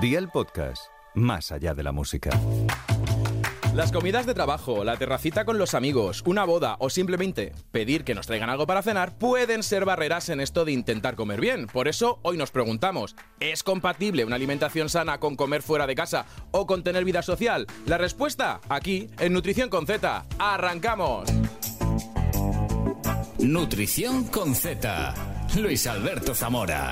Día el podcast, más allá de la música. Las comidas de trabajo, la terracita con los amigos, una boda o simplemente pedir que nos traigan algo para cenar pueden ser barreras en esto de intentar comer bien. Por eso hoy nos preguntamos, ¿es compatible una alimentación sana con comer fuera de casa o con tener vida social? La respuesta aquí en Nutrición con Z. ¡Arrancamos! Nutrición con Z. Luis Alberto Zamora.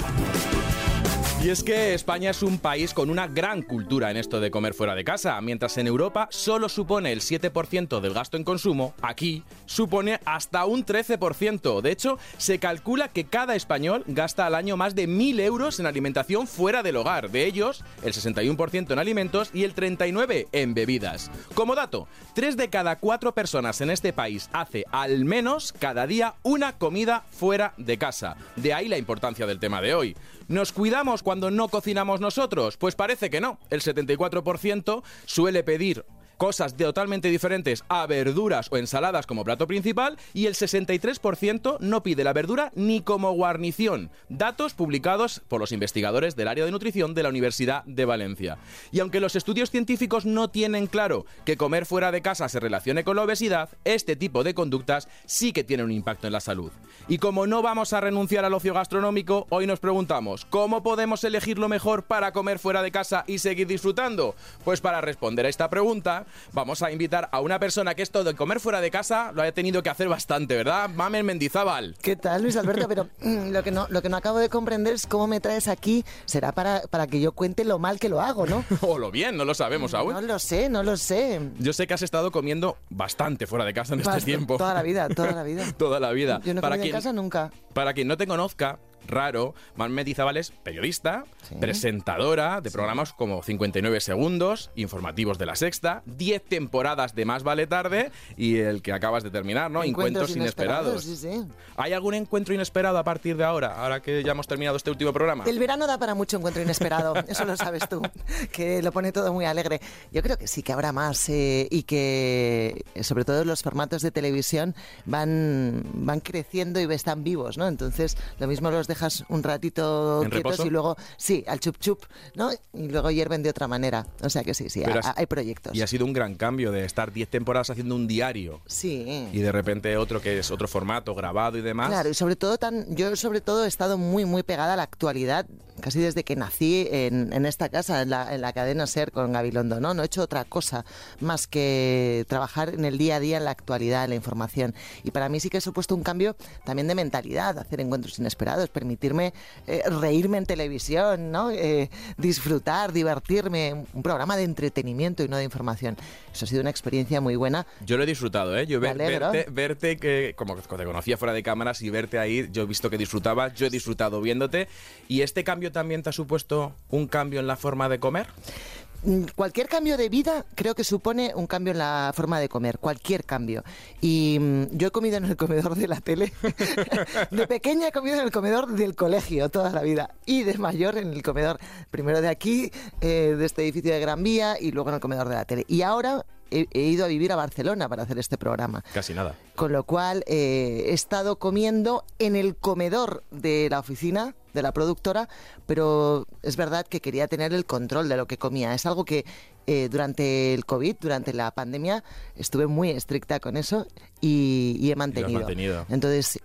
Y es que España es un país con una gran cultura en esto de comer fuera de casa. Mientras en Europa solo supone el 7% del gasto en consumo, aquí supone hasta un 13%. De hecho, se calcula que cada español gasta al año más de 1.000 euros en alimentación fuera del hogar. De ellos, el 61% en alimentos y el 39% en bebidas. Como dato, 3 de cada 4 personas en este país hace al menos cada día una comida fuera de casa. De ahí la importancia del tema de hoy. ¿Nos cuidamos cuando no cocinamos nosotros? Pues parece que no. El 74% suele pedir cosas totalmente diferentes a verduras o ensaladas como plato principal y el 63% no pide la verdura ni como guarnición. Datos publicados por los investigadores del área de nutrición de la Universidad de Valencia. Y aunque los estudios científicos no tienen claro que comer fuera de casa se relacione con la obesidad, este tipo de conductas sí que tienen un impacto en la salud. Y como no vamos a renunciar al ocio gastronómico, hoy nos preguntamos, ¿cómo podemos elegir lo mejor para comer fuera de casa y seguir disfrutando? Pues para responder a esta pregunta, vamos a invitar a una persona que esto de comer fuera de casa lo haya tenido que hacer bastante, ¿verdad? Mamen Mendizábal. ¿Qué tal, Luis Alberto? Pero mm, lo, que no, lo que no acabo de comprender es cómo me traes aquí. Será para, para que yo cuente lo mal que lo hago, ¿no? o lo bien, no lo sabemos aún. No lo sé, no lo sé. Yo sé que has estado comiendo bastante fuera de casa en este tiempo. Toda la vida, toda la vida. toda la vida. Yo no para quien, en casa nunca. Para quien no te conozca, raro, Mamen Mendizábal es periodista, presentadora de programas como 59 segundos, informativos de la sexta, 10 temporadas de Más vale tarde y el que acabas de terminar, ¿no? Encuentros, inesperados. Sí, sí. ¿Hay algún encuentro inesperado a partir de ahora, ahora que ya hemos terminado este último programa? El verano da para mucho encuentro inesperado, eso lo sabes tú, que lo pone todo muy alegre. Yo creo que sí que habrá más eh, y que sobre todo los formatos de televisión van, van creciendo y están vivos, ¿no? Entonces, lo mismo los dejas un ratito quietos y luego, sí, al chup chup, ¿no? Y luego hierven de otra manera. O sea que sí, sí, hay proyectos. Y ha sido un gran cambio de estar 10 temporadas haciendo un diario. Sí. Y de repente otro que es otro formato, grabado y demás. Claro, y sobre todo tan, yo sobre todo he estado muy, muy pegada a la actualidad, casi desde que nací en, en esta casa, en la, en la, cadena SER con Gabilondo, ¿no? No he hecho otra cosa más que trabajar en el día a día, en la actualidad, en la información. Y para mí sí que ha supuesto un cambio también de mentalidad, hacer encuentros inesperados, permitirme eh, reírme en televisión, ¿no? Eh, disfrutar, divertirme, un programa de entretenimiento y no de información. Eso ha sido una experiencia muy buena. Yo lo he disfrutado, ¿eh? Yo verte, verte, que, como te conocía fuera de cámaras y verte ahí, yo he visto que disfrutabas, yo he disfrutado viéndote. ¿Y este cambio también te ha supuesto un cambio en la forma de comer? Mm, cualquier cambio de vida creo que supone un cambio en la forma de comer, cualquier cambio. Y mm, yo he comido en el comedor de la tele. de pequeña he comido en el comedor del colegio toda la vida. Y de mayor en el comedor, primero de aquí, eh, de este edificio de Gran Vía, y luego en el comedor de la tele. Y ahora he, ido a vivir a Barcelona para hacer este programa. Casi nada. Con lo cual eh, he estado comiendo en el comedor de la oficina de la productora, pero es verdad que quería tener el control de lo que comía. Es algo que eh, durante el COVID, durante la pandemia, estuve muy estricta con eso y, he mantenido. Entonces,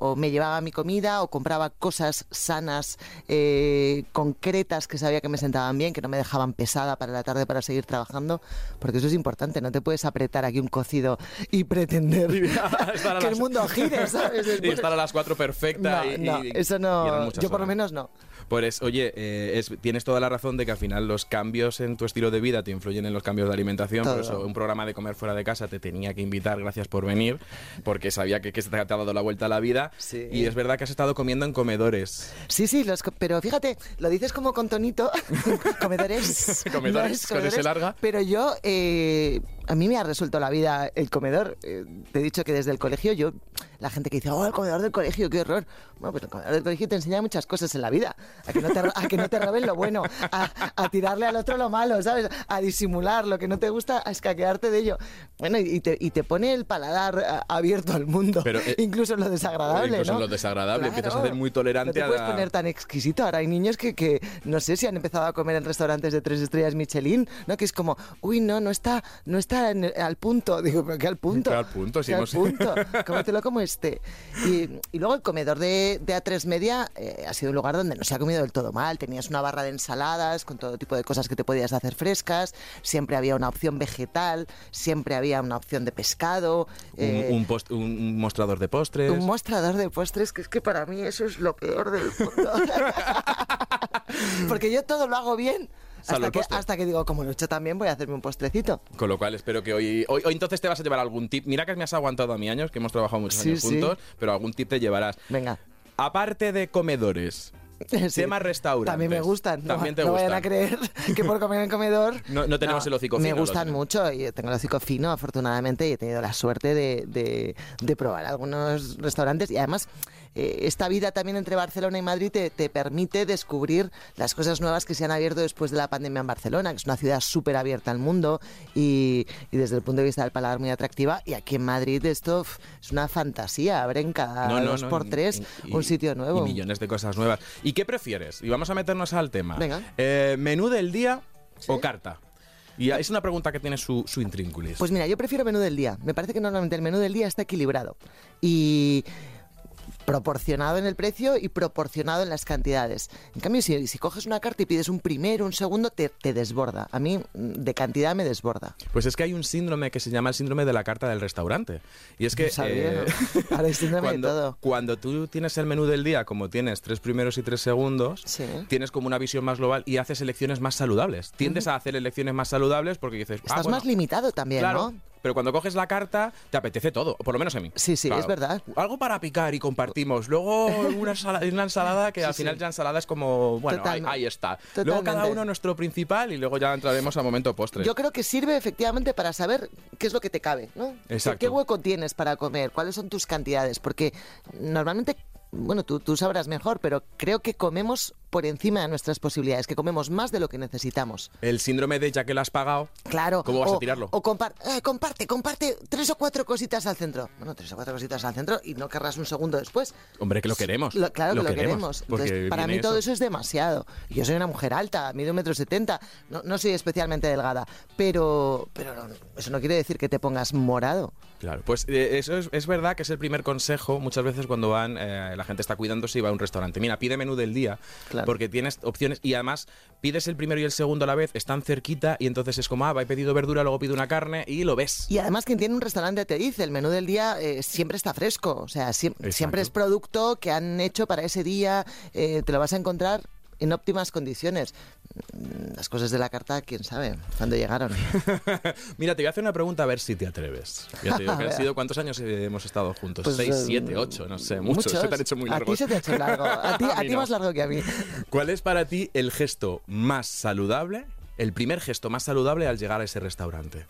o me llevaba mi comida o compraba cosas sanas, eh, concretas que sabía que me sentaban bien, que no me dejaban pesada para la tarde para seguir trabajando, porque eso es importante, no te puedes apretar aquí un cocido y pretender que el mundo gire, ¿sabes? y estar a las cuatro perfecta. No, eso no, yo por lo menos no. Pues oye, eh, tienes toda la razón de que al final los cambios en tu estilo de vida te influyen en los cambios de alimentación. Por eso un programa de comer fuera de casa te tenía que invitar, gracias por venir, porque sabía que, que te ha dado la vuelta a la vida. Y es verdad que has estado comiendo en comedores. Sí, sí, pero fíjate, lo dices como con tonito, comedores. comedores, con ese larga. Pero yo, eh, a mí me ha resuelto la vida el comedor. Eh, te he dicho que desde el colegio yo, la gente que dice, oh, el comedor del colegio, qué horror. Bueno, pues el comedor del colegio te enseña muchas cosas en la vida. A que no te, a que no te roben lo bueno, a, a tirarle al otro lo malo, ¿sabes? A disimular lo que no te gusta, a escaquearte de ello. Bueno, y te, y te pone el paladar a- abierto al mundo, Pero, eh, incluso en lo desagradable, incluso en ¿no? lo desagradable, empiezas a ser muy tolerante No te a puedes poner tan exquisito. Ahora hay niños que, que no sé si han empezado a comer en restaurantes de tres estrellas Michelin, ¿no? Que es como, uy, no, no está, no está en el- al punto. Digo, pero ¿qué al punto? ¿Qué al punto? Si ¿Qué hemos- al punto? Cómetelo como esté. Y, y luego el comedor de, de A3 Media eh, ha sido un lugar donde no se ha comido del todo mal. Tenías una barra de ensaladas con todo tipo de cosas que te podías hacer frescas. Siempre había una opción vegetal, siempre había una opción de pescado. Un, eh, un post- un- un mostrador de postres. un mostrador de postres, que es que para mí eso es lo peor del mundo. Porque yo todo lo hago bien. Salvo Hasta el que, postre. hasta que digo, como lo he hecho también, voy a hacerme un postrecito. Con lo cual espero que hoy, hoy, hoy entonces te vas a llevar algún tip. Mira que me has aguantado a mi años, que hemos trabajado muchos Sí, años sí. juntos, pero algún tip te llevarás. Venga. Aparte de comedores, Sí. Tema restaurantes. También me gustan. No, También te no vayan gustan. a creer que por comer en comedor. No- no tenemos el hocico Me fino, lo gustan mucho y tengo el hocico fino, afortunadamente, y he tenido la suerte de, de- de probar algunos restaurantes. Y además, eh, esta vida también entre Barcelona y Madrid te, te permite descubrir las cosas nuevas que se han abierto después de la pandemia en Barcelona, que es una ciudad súper abierta al mundo y, y desde el punto de vista del paladar muy atractiva. Y aquí en Madrid esto es una fantasía. Abren cada No, no, dos no, por y- tres y- un sitio nuevo. Y millones de cosas nuevas. ¿Y qué prefieres? Y vamos a meternos al tema. Venga. Eh, ¿Menú del día o carta? Y es una pregunta que tiene su, su intrínculis. Pues mira, yo prefiero menú del día. Me parece que normalmente el menú del día está equilibrado y proporcionado en el precio y proporcionado en las cantidades. En cambio, si, si coges una carta y pides un primero, un segundo, te, te desborda. A mí, de cantidad, me desborda. Pues es que hay un síndrome que se llama el síndrome de la carta del restaurante. Y es que No sabía, eh, ¿no? Ahora hay síndrome de cuando, todo. cuando tú tienes el menú del día, como tienes tres primeros y tres segundos, Sí. tienes como una visión más global y haces elecciones más saludables. Tiendes a hacer elecciones más saludables porque dices, ah, Estás bueno, más limitado también, Claro. ¿no? Pero cuando coges la carta, te apetece todo, por lo menos a mí. Sí, sí, es verdad. Algo para picar y compartimos. Luego una, ensala- una ensalada que Sí, al final sí. ya ensalada es como, bueno, ahí, está. Luego cada uno nuestro principal y luego ya entraremos al momento postre. Yo creo que sirve efectivamente para saber qué es lo que te cabe, ¿no? Exacto. ¿Qué hueco tienes para comer? ¿Cuáles son tus cantidades? Porque normalmente, bueno, tú, tú sabrás mejor, pero creo que comemos por encima de nuestras posibilidades, que comemos más de lo que necesitamos. El síndrome de ya que lo has pagado. Claro. ¿Cómo vas o, a tirarlo? O compar- eh, comparte, comparte tres o cuatro cositas al centro. Bueno, tres o cuatro cositas al centro y no querrás un segundo después. Hombre, que lo queremos. Lo- claro que lo queremos. Entonces, para mí todo eso es demasiado. Yo soy una mujer alta, mido un metro setenta, no, no soy especialmente delgada, pero, pero no- eso no quiere decir que te pongas morado. Claro, pues eh, eso es, es verdad que es el primer consejo muchas veces cuando van, eh, la gente está cuidándose y va a un restaurante. Mira, pide menú del día, Claro. Porque tienes opciones y además pides el primero y el segundo a la vez, están cerquita y entonces es como, ah, he pedido verdura, luego pido una carne y lo ves. Y además quien tiene un restaurante te dice, el menú del día eh, siempre está fresco, o sea, Exacto. siempre es producto que han hecho para ese día, eh, te lo vas a encontrar en óptimas condiciones. Mm, Las cosas de la carta, quién sabe, cuándo llegaron. Mira, te voy a hacer una pregunta a ver si te atreves. Ya te digo que han sido, ¿cuántos años hemos estado juntos? Pues, Seis, eh, siete, ocho, no sé, muchos. Se te han hecho muy A ti largos. se te ha hecho largo, a ti, A a mí ti no. más largo que a mí. ¿Cuál es para ti el gesto más saludable, el primer gesto más saludable al llegar a ese restaurante?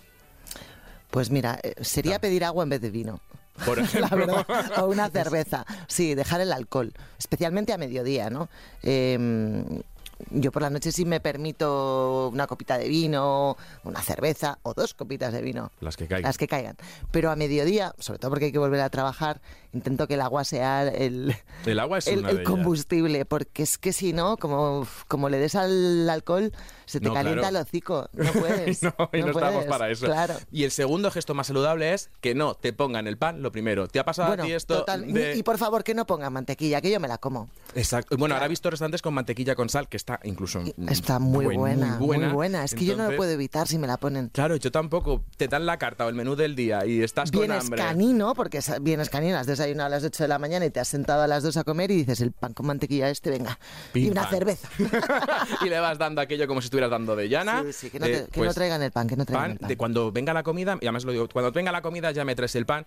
Pues mira, eh, sería pedir agua en vez de vino. Por la ejemplo. verdad, o una cerveza. Sí, dejar el alcohol, especialmente a mediodía, ¿no? Eh, yo por la noche sí me permito una copita de vino, una cerveza o dos copitas de vino. Las que caigan. Las que caigan. Pero a mediodía, sobre todo porque hay que volver a trabajar, intento que el agua sea el, El agua es el, una el de ellas. combustible, porque es que si no, como, como le des al alcohol, se te No, calienta claro. el hocico. No puedes. no, y no, estamos puedes, para eso. Claro. Y el segundo gesto más saludable es que no te pongan el pan lo primero. ¿Te ha pasado Bueno, a ti esto? total. de- Y por favor, que no pongan mantequilla, que yo me la como. Exacto. Bueno, ahora he visto restaurantes con mantequilla con sal, que está incluso Está muy buen- buena, muy buena. buena. Es que yo no lo puedo evitar si me la ponen. Claro, yo tampoco. Te dan la carta o el menú del día y estás con Vienes hambre. canino, porque vienes canino, has desayunado a las 8 de la mañana y te has sentado a las 2 a comer y dices, el pan con mantequilla este, venga. Pim, y una cerveza. y le vas dando aquello como si estuvieras dando de llana. Sí, sí, que no, Eh, te- que no pues, traigan el pan, que no traigan pan, el pan. de cuando venga la comida, y además lo digo, cuando venga la comida ya me traes el pan.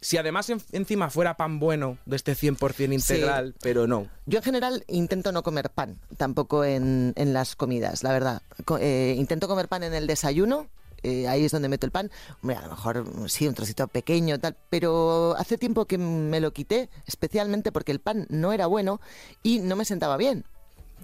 Si además en- encima fuera pan bueno, de este 100% integral, pero no. Yo en general intento no comer pan, tampoco en, en las comidas, la verdad. Co- eh, intento comer pan en el desayuno eh, ahí es donde meto el pan. Hombre, a lo mejor sí, un trocito pequeño, tal, pero hace tiempo que me lo quité, especialmente porque el pan no era bueno y no me sentaba bien.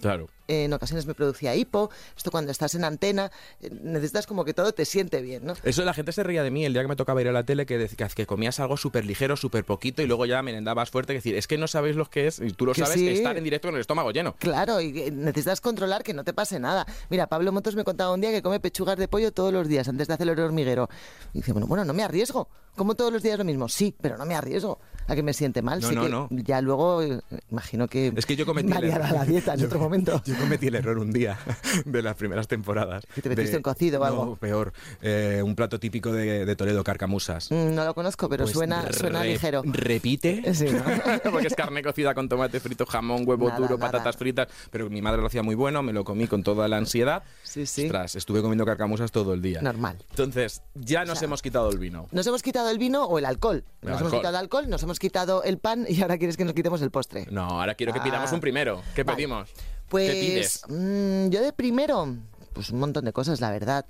Claro. En ocasiones me producía hipo. Esto cuando estás en antena, eh, necesitas como que todo te siente bien, ¿no? Eso la gente se reía de mí el día que me tocaba ir a la tele que, dec- que, que comías algo súper ligero, súper poquito y luego ya merendabas fuerte. Es decir, es que no sabéis lo que es, y tú lo Que sabes, sí. estar en directo con el estómago lleno. Claro, y necesitas controlar que no te pase nada. Mira, Pablo Motos me contaba un día que come pechugas de pollo todos los días antes de hacer el hormiguero. Y dice, bueno, bueno, no me arriesgo. Como todos los días lo mismo. Sí, pero no me arriesgo a que me siente mal. No, no, que no. Ya luego, eh, imagino que Es que yo cometí el la dieta en otro momento. Yo cometí el error un día de las primeras temporadas. ¿Que te metiste de- un cocido o algo? No, peor. Eh, un plato típico de, de Toledo, carcamusas. Mm, No lo conozco, pero Pues suena, ligero. Repite. Sí, ¿no? Porque es carne cocida con tomate frito, jamón, huevo Nada, duro, nada. patatas fritas. Pero mi madre lo hacía muy bueno, me lo comí con toda la ansiedad. Sí, sí. Ostras, estuve comiendo carcamusas todo el día. Normal. Entonces, ya nos sea, hemos quitado el vino. Nos hemos quitado el vino o el alcohol. El nos hemos alcohol. quitado el alcohol, nos hemos quitado el pan y ahora quieres que nos quitemos el postre. No, ahora quiero que Ah. pidamos un primero. ¿Qué Vale. pedimos? Pues ¿Qué pides? mm, yo de primero, pues un montón de cosas, la verdad.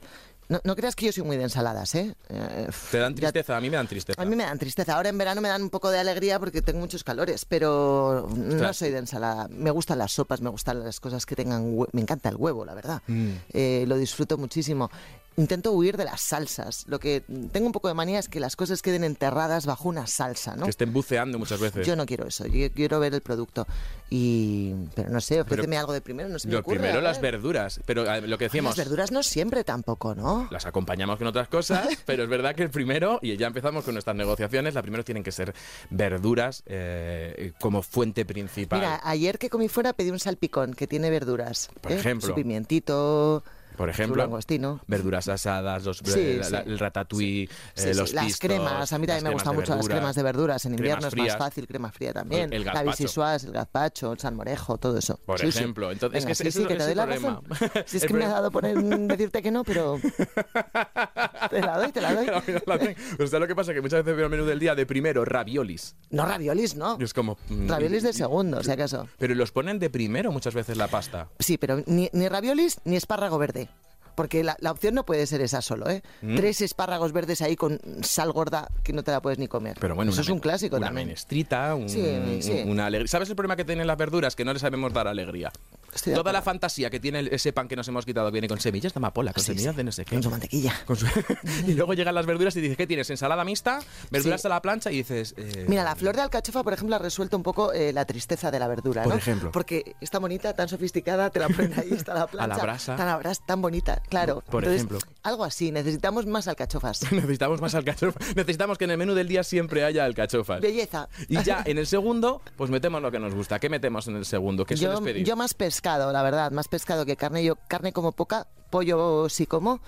No, no creas que yo soy muy de ensaladas, ¿eh? Eh, ¿Te dan ya- tristeza? A mí me dan tristeza. A mí me dan tristeza. Ahora en verano me dan un poco de alegría porque tengo muchos calores, pero no soy de ensalada. Me gustan las sopas, me gustan las cosas que tengan Me encanta el huevo, la verdad. Mm. Eh, lo disfruto muchísimo. Intento huir de las salsas. Lo que tengo un poco de manía es que las cosas queden enterradas bajo una salsa, ¿no? Que estén buceando muchas veces. Yo no quiero eso, yo quiero ver el producto. Y... Pero no sé, ofréceme algo de primero, no se me Lo ocurre, primero, las ver. verduras. Pero lo que decíamos, Las verduras no siempre tampoco, ¿no? Las acompañamos con otras cosas, pero es verdad que el primero, y ya empezamos con nuestras negociaciones, la primero tienen que ser verduras eh, como fuente principal. Mira, ayer que comí fuera pedí un salpicón que tiene verduras. Por ¿eh? ejemplo. Su pimientito, Por ejemplo, langostino. verduras asadas, los, Sí, eh, la- sí. la- el ratatouille, Sí, eh, los las pistos, cremas, a mí también me gustan mucho las cremas de verduras. En invierno es más fácil, crema fría también. El la gazpacho. vichyssoise, el gazpacho, el salmorejo, todo eso. Por ejemplo, entonces, Venga, es que sí, es que el- te doy la el razón. problema. Si es El que me ha problema- dado por decirte que no, pero te la doy, te la doy. La. Pues ¿sabes lo que pasa? Que muchas veces veo el menú del día de primero raviolis. No raviolis, no. Es como... mm, Raviolis de segundo, si acaso. Pero los ponen de primero muchas veces la pasta. Sí, pero ni, ni raviolis ni espárrago verde. Porque la, la opción no puede ser esa solo, ¿eh? Mm. Tres espárragos verdes ahí con sal gorda que no te la puedes ni comer. Pero bueno, Eso es un clásico una también. menestrita, un- Sí, sí. una alegría. ¿Sabes el problema que tienen las verduras? Que no les sabemos dar alegría. Estoy Toda la fantasía que tiene ese pan que nos hemos quitado viene con semillas de amapola, con Sí, semillas sí. de no sé qué. Con su mantequilla. Con su- y luego llegan las verduras y dices, ¿qué tienes? ¿Ensalada mixta? ¿Verduras Sí. a la plancha? Y dices... eh, Mira, la flor de alcachofa, por ejemplo, ha resuelto un poco eh, la tristeza de la verdura, Por ¿no? ejemplo. Porque está bonita, tan sofisticada, te la ponen ahí, está la plancha. brasa. Tan a brasa, tan bonita, claro. Por Entonces, ejemplo. Algo así, necesitamos más alcachofas. Necesitamos más alcachofa. Necesitamos que en el menú del día siempre haya alcachofas. Belleza. Y ya en el segundo, pues metemos lo que nos gusta. ¿Qué metemos en el segundo? ¿Qué sueles Yo, pedir? yo más pescado, la verdad, más pescado que carne. Yo carne como poca, pollo sí como,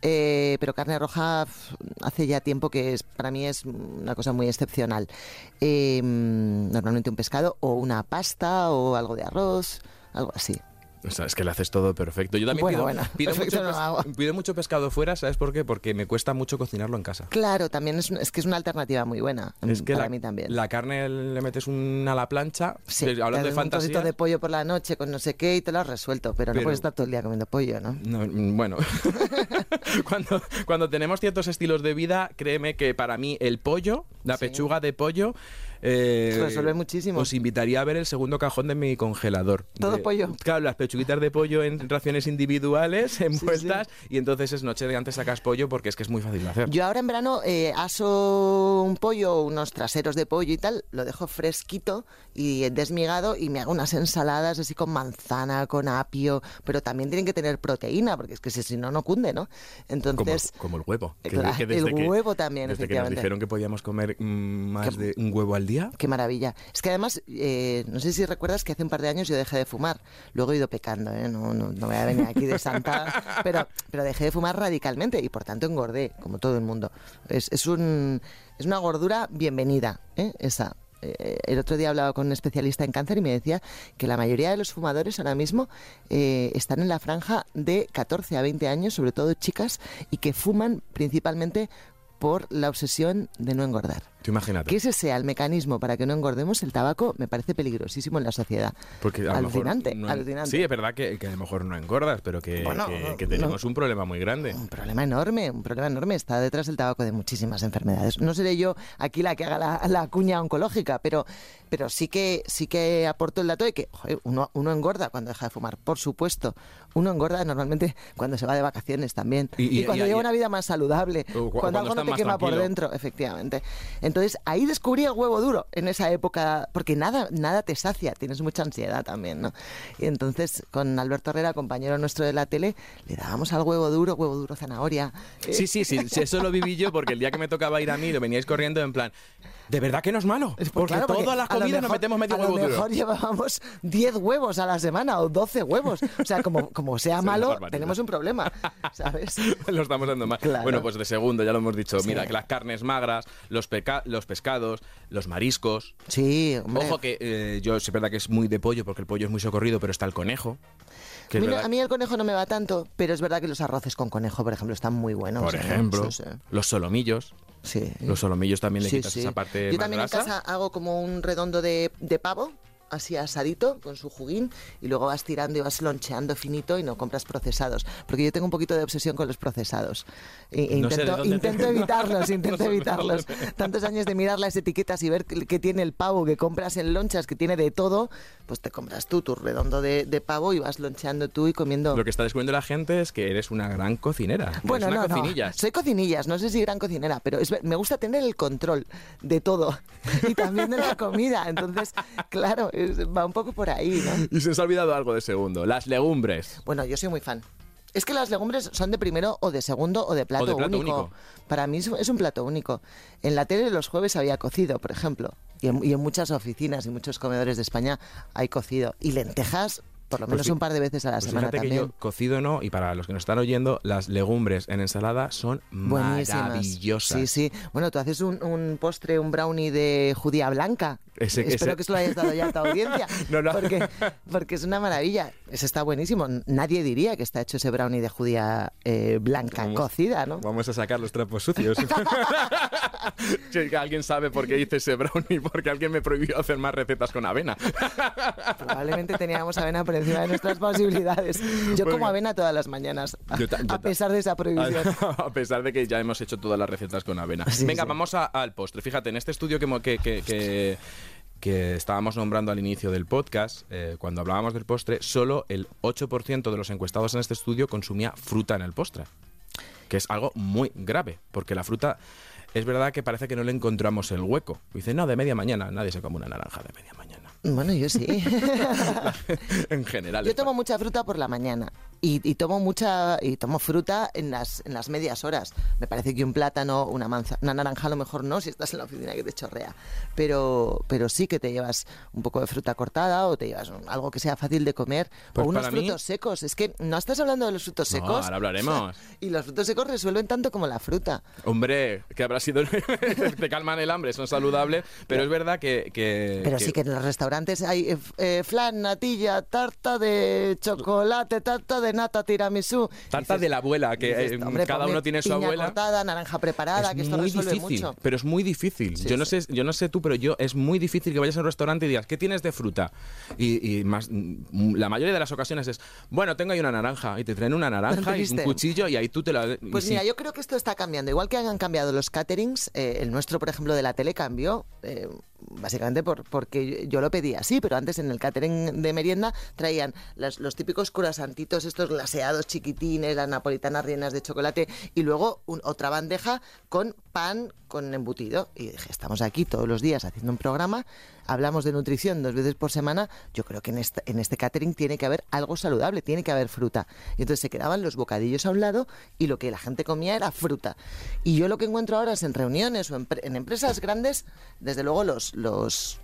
eh, pero carne roja hace ya tiempo que es, para mí es una cosa muy excepcional. Eh, normalmente un pescado o una pasta o algo de arroz, algo así. O sea, es que le haces todo perfecto. Yo también Bueno, pido, bueno, pido mucho, no lo hago. pes- pido mucho pescado fuera, ¿sabes por qué? Porque me cuesta mucho cocinarlo en casa. Claro, también es, es que es una alternativa muy buena Es que para la, mí también. la carne le metes una a la plancha, Sí, hablando de haces un fantasía. de pollo por la noche con no sé qué y te lo has resuelto, pero, no puedes estar todo el día comiendo pollo, ¿no? No, mm, bueno, cuando, cuando tenemos ciertos estilos de vida, créeme que para mí el pollo, la Sí. pechuga de pollo, eh, Resuelve muchísimo. Os invitaría a ver el segundo cajón de mi congelador. ¿Todo De- pollo? Claro, las pechuguitas de pollo en raciones individuales, envueltas, y entonces es noche de antes sacas pollo porque es que es muy fácil de hacer. Yo ahora en verano eh, aso un pollo, unos traseros de pollo y tal, lo dejo fresquito y desmigado y me hago unas ensaladas así con manzana, con apio, pero también tienen que tener proteína porque es que si, si no, no cunde, ¿no? Como, Entonces, como el huevo. eh, claro, el que- huevo también, Desde que nos dijeron que podíamos comer mm, más Que- de un huevo al día. Qué maravilla. Es que además, eh, no sé si recuerdas que hace un par de años yo dejé de fumar. Luego he ido pecando, ¿eh? no, no, no voy a venir aquí de santa. Pero, pero dejé de fumar radicalmente y por tanto engordé, como todo el mundo. Es, es, un, es una gordura bienvenida, ¿eh? esa. Eh, El otro día hablaba con un especialista en cáncer y me decía que la mayoría de los fumadores ahora mismo eh, están en la franja de 14 a 20 años, sobre todo chicas, y que fuman principalmente por la obsesión de no engordar. Tú imagínate. Que ese sea el mecanismo para que no engordemos, el tabaco me parece peligrosísimo en la sociedad. Porque a lo mejor alucinante, no- alucinante. Sí, es verdad que, que a lo mejor no engordas, pero que, Bueno, que- que no- tenemos un problema muy grande. Un problema enorme, un problema enorme. Está detrás del tabaco de muchísimas enfermedades. No seré yo aquí la que haga la, la cuña oncológica, pero, pero sí que sí que aporto el dato de que joder, uno, uno engorda cuando deja de fumar, por supuesto. Uno engorda normalmente cuando se va de vacaciones también. Y- Y, y- cuando y- lleva una vida más saludable. Cu- cuando, cuando algo no te quema por dentro, efectivamente. Entonces ahí descubrí el huevo duro en esa época, porque nada, nada te sacia, tienes mucha ansiedad también, ¿no? Y entonces con Alberto Herrera, compañero nuestro de la tele, le dábamos al huevo duro, huevo duro zanahoria. Sí, sí, sí, sí, eso lo viví yo porque el día que me tocaba ir a mí, lo veníais corriendo en plan, ¿de verdad que no es malo? Pues Porque claro, todas las a lo comidas nos metemos medio a huevo lo duro. mejor llevábamos 10 huevos a la semana o 12 huevos. O sea, como, como sea Es malo, tenemos un problema, ¿sabes? lo estamos dando mal. Claro. Bueno, pues de segundo, ya lo hemos dicho. Sí. Mira, que las carnes magras, los, peca- los pescados, los mariscos. Sí, hombre. Ojo que eh, yo es verdad que es muy de pollo porque el pollo es muy socorrido, pero está el conejo. Que es Mira, verdad- a mí el conejo no me va tanto, pero es verdad que los arroces con conejo, por ejemplo, están muy buenos. por ¿eh? ejemplo, Sí, sí. los solomillos. Sí. Los solomillos también le quitas esa parte Yo más también grasa. en casa hago como un redondo de, de pavo, así asadito, con su juguín, y luego vas tirando y vas loncheando finito y no compras procesados. Porque yo tengo un poquito de obsesión con los procesados. E- No intento, intento evitarlos, intento No evitarlos. Tantos años de mirar las etiquetas y ver que tiene el pavo que compras en lonchas, que tiene de todo, pues te compras tú tu redondo de, de pavo y vas loncheando tú y comiendo... Lo que está descubriendo la gente es que eres una gran cocinera. Bueno, no. Soy cocinillas, no sé si gran cocinera, pero es me gusta tener el control de todo y también de la comida. Entonces, claro, va un poco por ahí, ¿no? Y se os ha olvidado algo de segundo. Las legumbres. Bueno, yo soy muy fan. Es que las legumbres son de primero o de segundo o de plato, O de plato único. único. Para mí es un- plato único. En la tele los jueves había cocido, por ejemplo. Y en, y en muchas oficinas y muchos comedores de España hay cocido. Y lentejas, por lo Pues menos fi- un par de veces a la Pues semana fíjate que también. yo cocido no, y para los que nos están oyendo, las legumbres en ensalada son Buenísimas. maravillosas. Sí, sí. Bueno, tú haces un, un postre, un brownie de judía blanca. Ese- Espero ese- que se lo hayas dado ya a tu audiencia. No, no. Porque, porque es una maravilla. Ese está buenísimo. Nadie diría que está hecho ese brownie de judía eh, blanca, Vamos- cocida, ¿no? Vamos a sacar los trapos sucios. Que alguien sabe por qué hice ese brownie, porque alguien me prohibió hacer más recetas con avena. Probablemente teníamos avena por encima de nuestras posibilidades. Yo como avena todas las mañanas, a, Yo ta- yo a ta- pesar de esa prohibición. A pesar de que ya hemos hecho todas las recetas con avena. Sí, Venga, sí. vamos a- al postre. Fíjate, en este estudio que, mo- que, que- que- que estábamos nombrando al inicio del podcast, eh, cuando hablábamos del postre, solo el 8% de los encuestados en este estudio consumía fruta en el postre. Que es algo muy grave, porque la fruta es verdad que parece que no le encontramos el hueco. Dice, no, de media mañana, nadie se come una naranja de media mañana. Bueno, yo sí. en general. Yo tomo mucha fruta por la mañana y, y tomo mucha y tomo fruta en las, en las medias horas. Me parece que un plátano, una manza, una naranja a lo mejor no si estás en la oficina que te chorrea, pero pero sí que te llevas un poco de fruta cortada o te llevas un- algo que sea fácil de comer Pues o unos para mí- frutos secos. Es que no estás hablando de los frutos No, secos. ahora hablaremos. y los frutos secos resuelven tanto como la fruta. Hombre, que habrá sido. te calman el hambre, son saludables, pero es verdad que. que- Pero que- sí que en los restaurantes hay eh, eh, flan, natilla, tarta de chocolate, tarta de nata, tiramisú. Tarta Dices- de la abuela, que dices, eh, hombre, cada uno tiene su piña abuela. cortada, naranja preparada, es que esto muy resuelve difícil, mucho. pero es muy difícil. Sí, yo no sí. sé, yo no sé tú, pero yo es muy difícil que vayas a un restaurante y digas, ¿qué tienes de fruta? Y, y más, mm, la mayoría de las ocasiones es, bueno, tengo ahí una naranja y te traen una naranja y un cuchillo y ahí tú te la. Pues sí. mira, yo creo que esto está cambiando. Igual que han cambiado los caterings, eh, el nuestro, por ejemplo, de la tele cambió, eh, básicamente por, porque yo- lo así, pero antes en el catering de merienda traían las- los típicos curasantitos, estos glaseados chiquitines, las napolitanas rellenas de chocolate, y luego otra bandeja con pan con embutido. Y dije, estamos aquí todos los días haciendo un programa, hablamos de nutrición dos veces por semana, yo creo que en este, en este catering tiene que haber algo saludable, tiene que haber fruta. Y entonces se quedaban los bocadillos a un lado y lo que la gente comía era fruta. Y yo lo que encuentro ahora es en reuniones o en, pre- en empresas grandes, desde luego los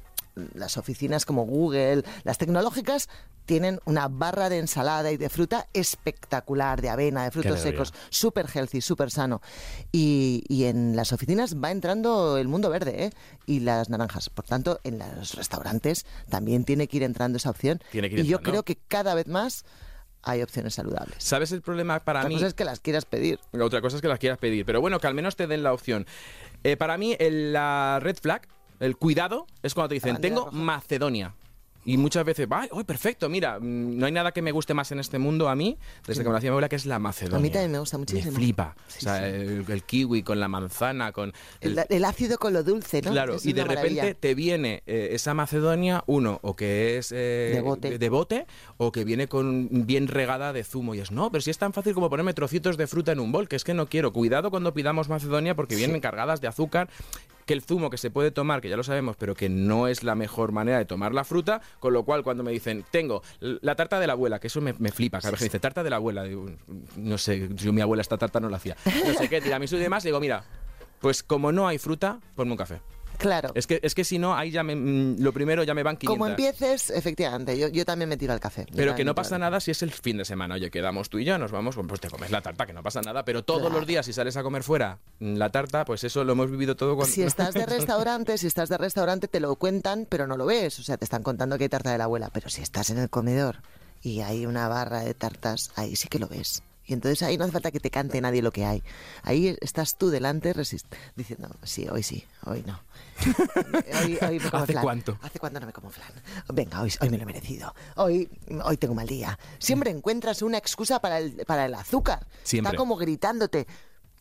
las oficinas como Google, las tecnológicas, tienen una barra de ensalada y de fruta espectacular, de avena, de frutos secos, súper healthy, súper sano. Y, y en las oficinas va entrando el mundo verde ¿eh? y las naranjas. Por tanto, en los restaurantes también tiene que ir entrando esa opción. Tiene que ir y yo creo que cada vez más hay opciones saludables. ¿Sabes el problema para Otra mí? cosa es que las quieras pedir. Otra cosa es que las quieras pedir, pero bueno, que al menos te den la opción. Eh, para mí, el- la red flag, el cuidado, es cuando te dicen, bandera tengo roja. Macedonia. Y muchas veces, ¡ay, uy, perfecto! Mira, mm, no hay nada que me guste más en este mundo a mí, desde que me lo hacía mi abuela, que es la Macedonia. A mí también me gusta muchísimo. Me flipa. Sí, o sea, sí. El, el kiwi con la manzana, con... El, el- el ácido con lo dulce, ¿no? Claro, Es y de repente te viene eh, esa Macedonia, uno, o que es eh, De bote. de bote, o que viene con bien regada de zumo. Y es, no, pero si es tan fácil como ponerme trocitos de fruta en un bol, que es que no quiero. Cuidado cuando pidamos Macedonia porque vienen cargadas de azúcar, que el zumo que se puede tomar, que ya lo sabemos, pero que no es la mejor manera de tomar la fruta, con lo cual cuando me dicen, tengo la tarta de la abuela, que eso me, me flipa, cada vez me dice, tarta de la abuela, no sé, yo mi abuela esta tarta no la hacía. No sé qué, tiramisú y demás, digo, mira, pues como no hay fruta, ponme un café. Claro. Es que, es que si no, ahí ya me, mm, lo primero ya me van 500. Como empieces, efectivamente, yo, yo también me tiro al café. Pero que no pasa nada si es el fin de semana. Oye, quedamos tú y yo, nos vamos, pues te comes la tarta, que no pasa nada. Pero todos Claro. los días, si sales a comer fuera mm, la tarta, pues eso lo hemos vivido todo con... Si estás de restaurante, si estás de restaurante te lo cuentan, pero no lo ves. O sea, te están contando que hay tarta de la abuela. Pero si estás en el comedor y hay una barra de tartas, ahí sí que lo ves. Y entonces ahí no hace falta que te cante nadie lo que hay. Ahí estás tú delante diciendo, sí, hoy sí, hoy no. Hoy, hoy me como ¿Hace flan. cuánto? ¿Hace cuánto no me como flan? Venga, hoy, hoy me lo he merecido. Hoy, hoy tengo mal día. Siempre encuentras una excusa para el, para el azúcar. Siempre. Está como gritándote,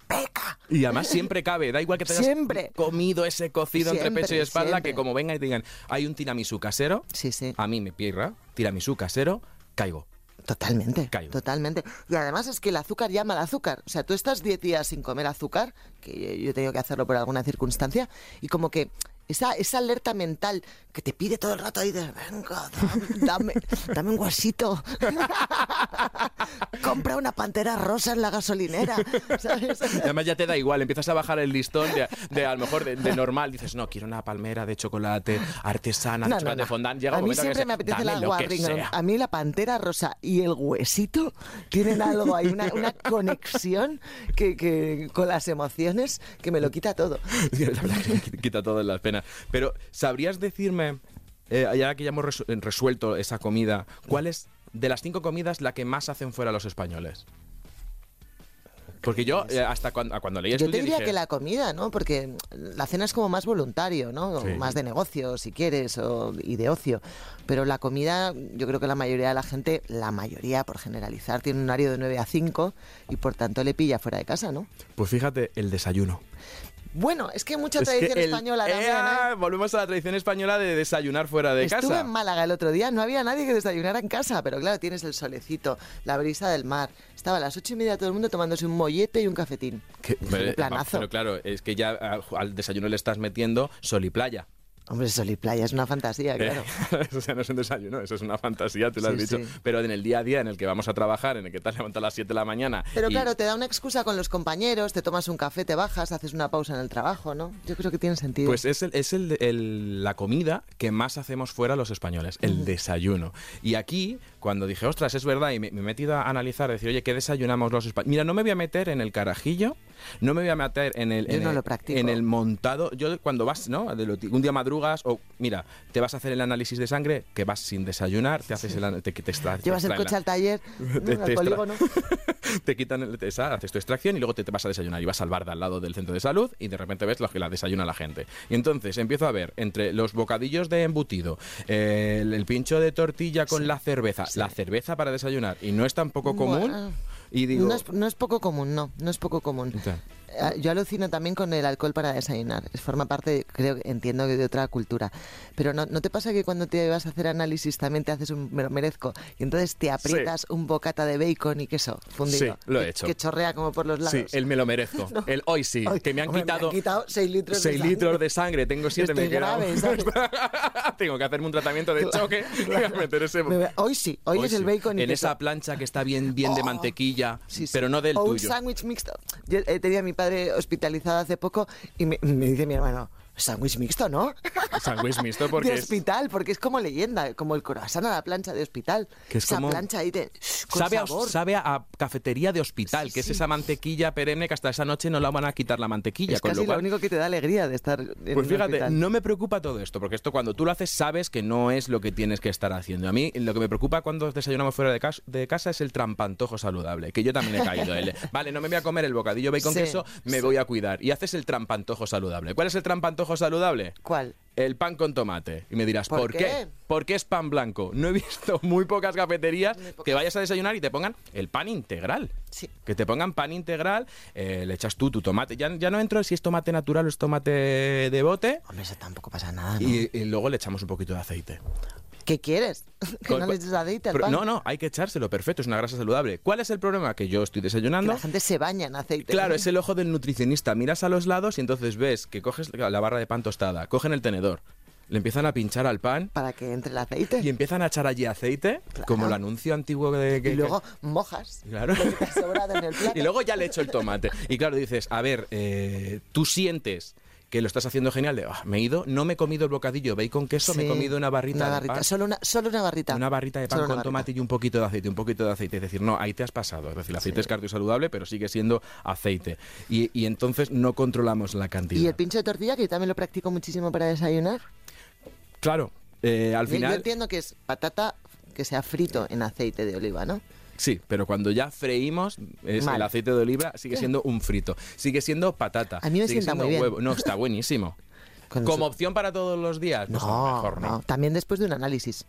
¡peca! Y además siempre cabe, da igual que te hayas Siempre. comido ese cocido entre pecho y espalda, siempre. que como venga y te digan, hay un tiramisú casero, Sí, sí. a mí me pierra, tiramisú casero, caigo. Totalmente, totalmente. Y además es que el azúcar llama al azúcar. O sea, tú estás 10 días sin comer azúcar, que yo he tenido que hacerlo por alguna circunstancia, y como que esa, esa alerta mental que te pide todo el rato ahí de, venga, dame, dame, un guasito. Compra una pantera rosa en la gasolinera. ¿sabes? Además ya te da igual, empiezas a bajar el listón de, de, a lo mejor de, de normal, dices, no, quiero una palmera de chocolate artesana, de No, chocolate no. fondant. Llega a mí que siempre me apetece la sea. A mí la pantera rosa y el huesito tienen algo, hay una, una conexión que, que con las emociones que me lo quita todo. Quita todas las penas. Pero, ¿sabrías decirme, eh, ya que ya hemos resu- resuelto esa comida, cuál es de las cinco comidas la que más hacen fuera los españoles? Porque yo, eh, hasta cuando, cuando leí Yo te diría dije, que la comida, ¿no? Porque la cena es como más voluntario, ¿no? Sí. Más de negocio, si quieres, o, y de ocio. Pero la comida, yo creo que la mayoría de la gente, la mayoría, por generalizar, tiene un horario de 9 a 5 y por tanto le pilla fuera de casa, ¿no? Pues fíjate, el desayuno. Bueno, es que hay mucha Es que tradición el- española también. ¿eh? Volvemos a la tradición española de desayunar fuera de Estuve casa. en Málaga el otro día, no había nadie que desayunara en casa, pero claro, tienes el solecito, la brisa del mar. Estaba a las ocho y media todo el mundo tomándose un mollete y un cafetín. Pero, planazo. pero claro, es que ya a- al desayuno le estás metiendo sol y playa. Hombre, sol y playa es una fantasía, claro. o sea, no es un desayuno, eso es una fantasía, tú lo has Sí, dicho. sí. Pero en el día a día en el que vamos a trabajar, en el que te has levantado a las 7 de la mañana. Pero y- claro, te da una excusa con los compañeros, te tomas un café, te bajas, haces una pausa en el trabajo, ¿no? Yo creo que tiene sentido. Pues es, el- es el- el- la comida que más hacemos fuera los españoles, el desayuno. Y aquí, cuando dije, ostras, es verdad, y me, me he metido a analizar, decir, oye, ¿qué desayunamos los españoles? Mira, no me voy a meter en el carajillo, no me voy a meter en el, Yo en no el- lo practico. en el montado. Yo cuando vas, ¿no? Un día madrugas o, mira, te vas a hacer el análisis de sangre, que vas sin desayunar, te haces el te, te extra- te Llevas el coche la- al taller, ¿no? te- al polígono. te quitan el, esa, haces tu extracción y luego te, te vas a desayunar y vas al bar de al lado del centro de salud y de repente ves lo que la desayuna la gente. Y entonces empiezo a ver entre los bocadillos de embutido, eh, el, el pincho de tortilla con la cerveza, la cerveza para desayunar y no es tan poco común. Bueno, y digo, no, es, no es poco común, no, no es poco común. Yo alucino también con el alcohol para desayunar. Es- Forma parte, creo, entiendo que de otra cultura. Pero ¿no, ¿no te pasa que cuando te vas a hacer análisis también te haces un me lo merezco? Y entonces te aprietas un bocata de bacon y queso fundido. Sí, lo he que- hecho. Que chorrea como por los lados. sí, el me lo merezco. El hoy sí, Ay, que me han hombre, quitado... 6 litros de 6 sangre. litros de sangre, tengo 7, me grave. Tengo que hacerme un tratamiento de choque claro. meter ese Me Hoy sí, hoy, es el sí. bacon y En queso. esa plancha que está bien, bien de Oh, mantequilla, Sí, sí. pero no del o un tuyo. sándwich mixto. Yo eh, tenía mi padre hospitalizado hace poco y me, me dice mi hermano, Sándwich mixto, ¿no? Sándwich mixto porque de es- hospital, porque es como leyenda, como el croissant a la plancha de hospital. Que es Esa como- plancha ahí de, con Sabe a, sabe a cafetería de hospital, Sí, que es esa mantequilla perenne que hasta esa noche no la van a quitar la mantequilla. es con casi lo único que te da alegría de estar en Pues fíjate, hospital. no me preocupa todo esto, porque esto cuando tú lo haces sabes que no es lo que tienes que estar haciendo. A mí lo que me preocupa cuando desayunamos fuera de, cas- de casa es el trampantojo saludable, que yo también he caído. El, vale, no me voy a comer el bocadillo bacon Sí, queso, me voy a cuidar. Y haces el trampantojo saludable. ¿Cuál es el trampantojo saludable? ¿Cuál? El pan con tomate. Y me dirás, ¿Por ¿por, qué? qué? Porque es pan blanco. No he visto muy pocas cafeterías Muy pocas. que vayas a desayunar y te pongan el pan integral. Sí. Que te pongan pan integral, eh, le echas tú tu tomate. Ya, ya no entro si es tomate natural o es tomate de bote. Hombre, eso tampoco pasa nada, ¿no? Y, y luego le echamos un poquito de aceite. ¿Qué quieres? que no le eches aceite al Pero- pan. No, no, hay que echárselo, perfecto, es una grasa saludable. ¿Cuál es el problema? Que yo estoy Que desayunando. la gente se baña en aceite. Claro, ¿no? es el ojo del nutricionista. Miras a los lados y entonces ves que coges la barra de pan tostada, cogen el tenedor, le empiezan a pinchar al pan Para que entre el aceite. y empiezan a echar allí aceite, Claro. como el anuncio antiguo de que... Y luego mojas. Claro. lo que te ha sobrado en el plato. Y luego ya le echo el tomate. Y claro, dices, a ver, eh, tú sientes que lo estás haciendo genial, de, "Ah, me he ido, no me he comido el bocadillo bacon queso, me he comido una barrita una de pan. Solo una, solo una barrita. Una barrita de pan Solo con tomate y un poquito de aceite, un poquito de aceite. Es decir, no, ahí te has pasado. Es decir, el aceite es cardiosaludable, pero sigue siendo aceite. Y, y entonces no controlamos la cantidad. Y el pincho de tortilla, que yo también lo practico muchísimo para desayunar. Claro, eh, al Yo- Yo final... entiendo que es patata que sea frito en aceite de oliva, ¿no? Sí, pero cuando ya freímos, es el aceite de oliva sigue siendo un frito. Sigue siendo patata. A mí me sigue siendo muy bien. huevo. No, está buenísimo. Como su- opción para todos los días, pues a lo No, mejor no. no, también después de un análisis.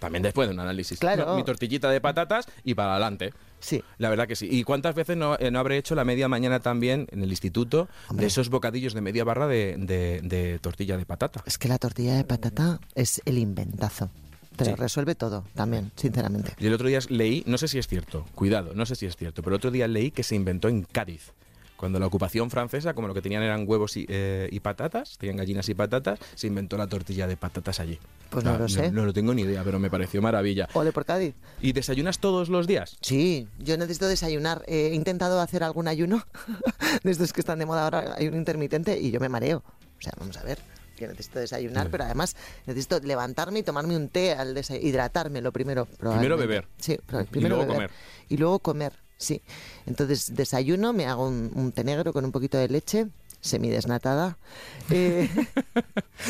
También después de un análisis. Claro. No, mi tortillita de patatas y para adelante. Sí. La verdad que sí. ¿Y cuántas veces no, eh, no habré hecho la media mañana también en el instituto Hombre. de esos bocadillos de media barra de, de- de tortilla de patata? Es que la tortilla de patata es el inventazo. Te Sí. lo resuelve todo, también, sinceramente. Y el otro día leí, no sé si es cierto, cuidado, no sé si es cierto, pero el otro día leí que se inventó en Cádiz. Cuando la ocupación francesa, como lo que tenían eran huevos y, eh, y patatas, tenían gallinas y patatas, se inventó la tortilla de patatas allí. Pues no lo sé. No, lo tengo ni idea, pero me pareció maravilla. Ole por Cádiz. ¿Y desayunas todos los días? Sí, yo necesito desayunar. Eh, he intentado hacer algún ayuno de estos que están de moda ahora, hay un intermitente y yo me mareo. O sea, vamos a ver, que necesito desayunar, pero además necesito levantarme y tomarme un té al hidratarme lo primero. probablemente. beber. Sí, pero Y primero luego beber. comer. Y luego comer, sí. Entonces desayuno, me hago un, un té negro con un poquito de leche, semidesnatada. Eh,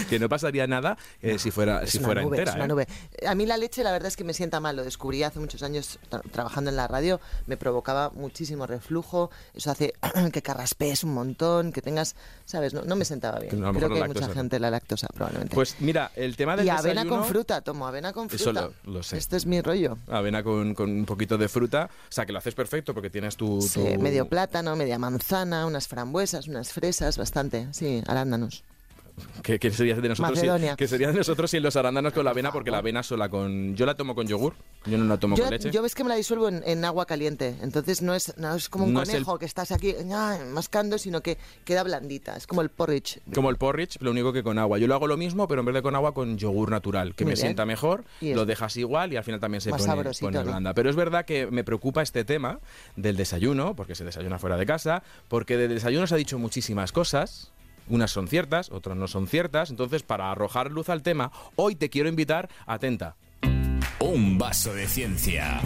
Que no pasaría nada eh, si fuera, si fuera nube, entera. es una ¿eh? nube. A mí la leche, la verdad es que me sienta mal. Lo descubrí hace muchos años tra- trabajando en la radio. Me provocaba muchísimo reflujo. Eso hace que carraspees un montón, que tengas, ¿sabes? No, no me sentaba bien. Mejor Creo que hay mucha gente la lactosa, probablemente. Pues mira, el tema del y avena desayuno... con fruta, tomo avena con Eso fruta. lo- lo sé. Este es mi rollo. Avena con, con un poquito de fruta. O sea, que lo haces perfecto porque tienes tu... Sí, tu- medio plátano, media manzana, unas frambuesas, unas fresas, bastante. Sí, arándanos. Que, que sería de nosotros si, sería de nosotros sin los arándanos con la avena porque la avena sola con yo la tomo con yogur yo no la tomo Yo, con leche yo ves que me la disuelvo en, en agua caliente, entonces no es, no es como un No es el- conejo que estás aquí ah, mascando, sino que queda blandita, es como el porridge. como el porridge lo único que con agua yo lo hago lo mismo pero en vez de con agua con yogur natural que Muy me bien. sienta mejor lo dejas igual y al final también se Más pone, pone ¿no? blanda pero es verdad que me preocupa este tema del desayuno porque se desayuna fuera de casa porque del desayuno se ha dicho muchísimas cosas unas son ciertas, otras no son ciertas. Entonces, para arrojar luz al tema, hoy te quiero invitar, atenta, Un vaso de ciencia.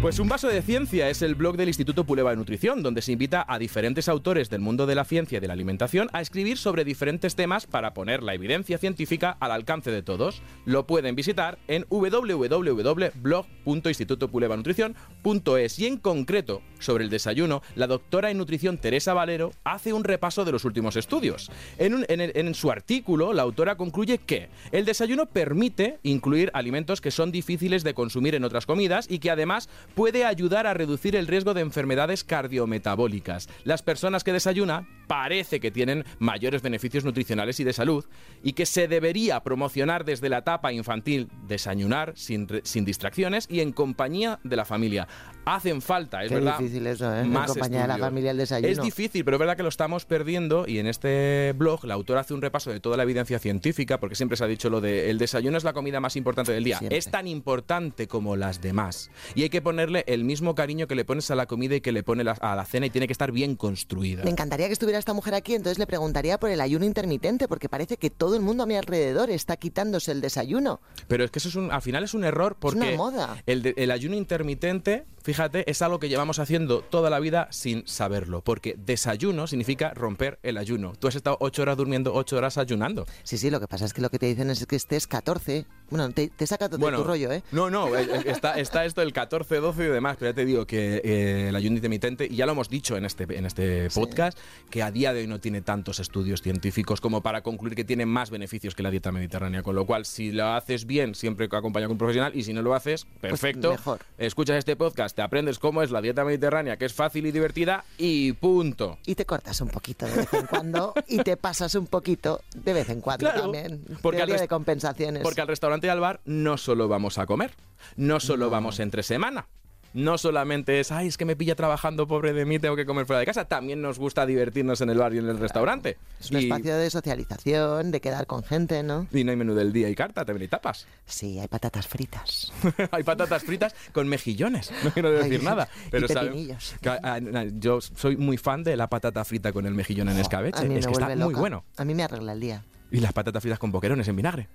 Pues Un Vaso de Ciencia es el blog del Instituto Puleva de Nutrición, donde se invita a diferentes autores del mundo de la ciencia y de la alimentación a escribir sobre diferentes temas para poner la evidencia científica al alcance de todos. Lo pueden visitar en www.blog.institutopulevanutrición.es y en concreto, sobre el desayuno, la doctora en nutrición Teresa Valero hace un repaso de los últimos estudios. En, en su artículo, la autora concluye que el desayuno permite incluir alimentos que son difíciles de consumir en otras comidas y que además puede ayudar a reducir el riesgo de enfermedades cardiometabólicas. Las personas que desayunan parece que tienen mayores beneficios nutricionales y de salud y que se debería promocionar desde la etapa infantil desayunar sin, sin distracciones y en compañía de la familia. Hacen falta, es Qué verdad. difícil eso, ¿eh? En más compañía de la familia el desayuno. Es difícil, pero es verdad que lo estamos perdiendo y en este blog la autora hace un repaso de toda la evidencia científica porque siempre se ha dicho lo de el desayuno es la comida más importante del día. Siempre. Es tan importante como las demás y hay que poner ponerle el mismo cariño que le pones a la comida y que le pones a la cena y tiene que estar bien construida. Me encantaría que estuviera esta mujer aquí, entonces le preguntaría por el ayuno intermitente, porque parece que todo el mundo a mi alrededor está quitándose el desayuno. Pero es que eso es un, al final es un error porque una moda. El, de- el ayuno intermitente, fíjate, es algo que llevamos haciendo toda la vida sin saberlo, porque desayuno significa romper el ayuno. Tú has estado ocho horas durmiendo, ocho horas ayunando. Sí, sí, lo que pasa es que lo que te dicen es que estés 14. Bueno, te, te saca todo tu rollo, ¿eh? No, no, eh, eh, está, está esto el 14, 12 y demás, pero ya te digo que eh, el ayuno intermitente, y ya lo hemos dicho en este, en este podcast, que a día de hoy no tiene tantos estudios científicos como para concluir que tiene más beneficios que la dieta mediterránea, con lo cual si lo haces bien, siempre acompañado con un profesional, y si no lo haces, perfecto. Pues mejor. Escuchas este podcast, te aprendes cómo es la dieta mediterránea, que es fácil y divertida, y punto. Y te cortas un poquito de vez en cuando y te pasas un poquito de vez en cuando Claro, también. porque Teoría de compensaciones. Porque al restaurante y al bar no solo vamos a comer, no solo vamos entre semana. No solamente es, ay, es que me pilla trabajando, pobre de mí, tengo que comer fuera de casa. También nos gusta divertirnos en el bar y en el restaurante. Es un y, espacio de socialización, de quedar con gente, ¿no? y no hay menú del día y carta, también hay tapas. Sí, hay patatas fritas. hay patatas fritas con mejillones. No quiero decir Ay, nada. y Pero pepinillos. que, ah, ah, yo soy muy fan de la patata frita con el mejillón en escabeche. A mí Es me que está muy bueno. A mí me arregla el día. Y las patatas fritas con boquerones en vinagre.